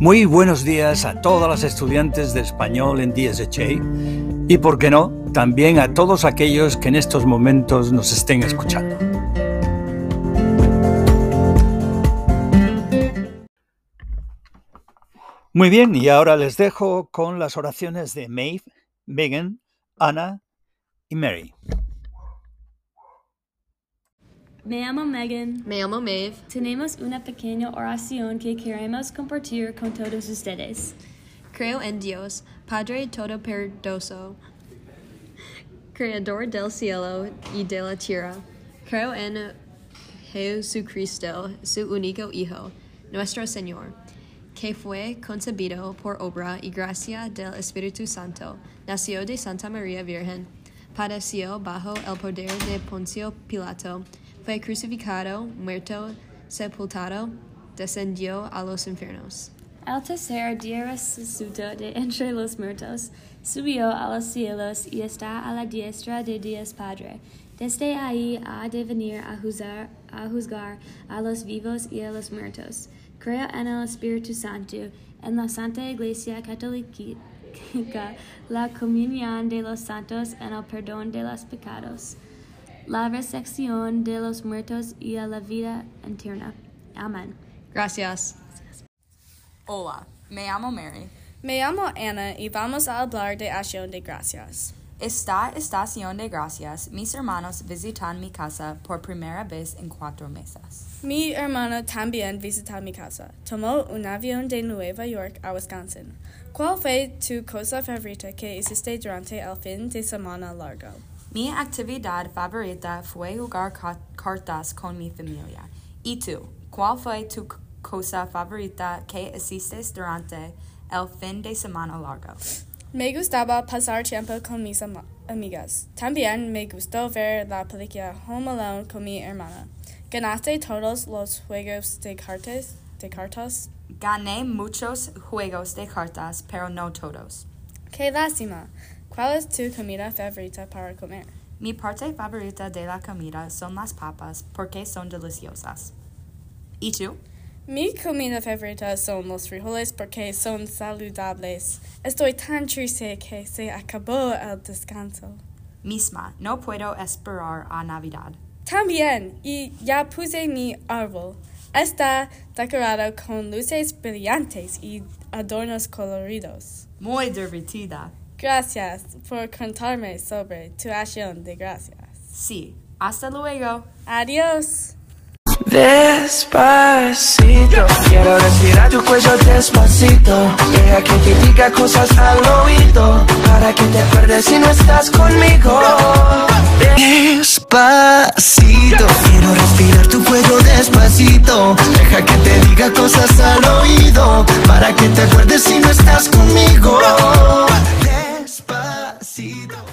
Muy buenos días a todas las estudiantes de español en DSHA y, por qué no, también a todos aquellos que en estos momentos nos estén escuchando. Muy bien, y ahora les dejo con las oraciones de Maeve, Megan, Anna y Mary. Me llamo Megan. Me llamo Maeve. Tenemos una pequeña oración que queremos compartir con todos ustedes. Creo en Dios, Padre Todopoderoso, Creador del cielo y de la tierra. Creo en Jesucristo, su único Hijo, nuestro Señor, que fue concebido por obra y gracia del Espíritu Santo, nació de Santa María Virgen, padeció bajo el poder de Poncio Pilato, fue crucificado, muerto, sepultado, descendió a los infiernos. Al tercer día resucitó de entre los muertos, subió a los cielos y está a la diestra de Dios Padre. Desde ahí ha de venir a juzgar, a los vivos y a los muertos. Creo en el Espíritu Santo, en la Santa Iglesia Católica, la comunión de los santos, en el perdón de los pecados la resurrección de los muertos y a la vida eterna. Amén. Gracias. Hola, me llamo Mary. Me llamo Ana y vamos a hablar de Acción de Gracias. Esta estación de gracias, mis hermanos visitan mi casa por primera vez en cuatro meses. Mi hermano también visita mi casa. Tomó un avión de Nueva York a Wisconsin. ¿Cuál fue tu cosa favorita que hiciste durante el fin de semana largo? Mi actividad favorita fue jugar cartas con mi familia. ¿Y tú? ¿Cuál fue tu cosa favorita que hiciste durante el fin de semana largo? Me gustaba pasar tiempo con mis amigas. También me gustó ver la película Home Alone con mi hermana. ¿Ganaste todos los juegos de cartas? De cartas? Gané muchos juegos de cartas, pero no todos. ¡Qué lástima! ¿Cuál es tu comida favorita para comer? Mi parte favorita de la comida son las papas porque son deliciosas. ¿Y tú? Mi comida favorita son los frijoles porque son saludables. Estoy tan triste que se acabó el descanso. Misma, no puedo esperar a Navidad. También, y ya puse mi árbol. Está decorado con luces brillantes y adornos coloridos. Muy divertida. Gracias por contarme sobre tu acción de gracias. Sí, hasta luego. Adiós. Despacito, quiero respirar tu cuello despacito. Deja que te diga cosas al oído, para que te acuerdes si no estás conmigo. Despacito, quiero respirar tu cuello despacito. Deja que te diga cosas al oído, para que te acuerdes si no estás conmigo. Despacito.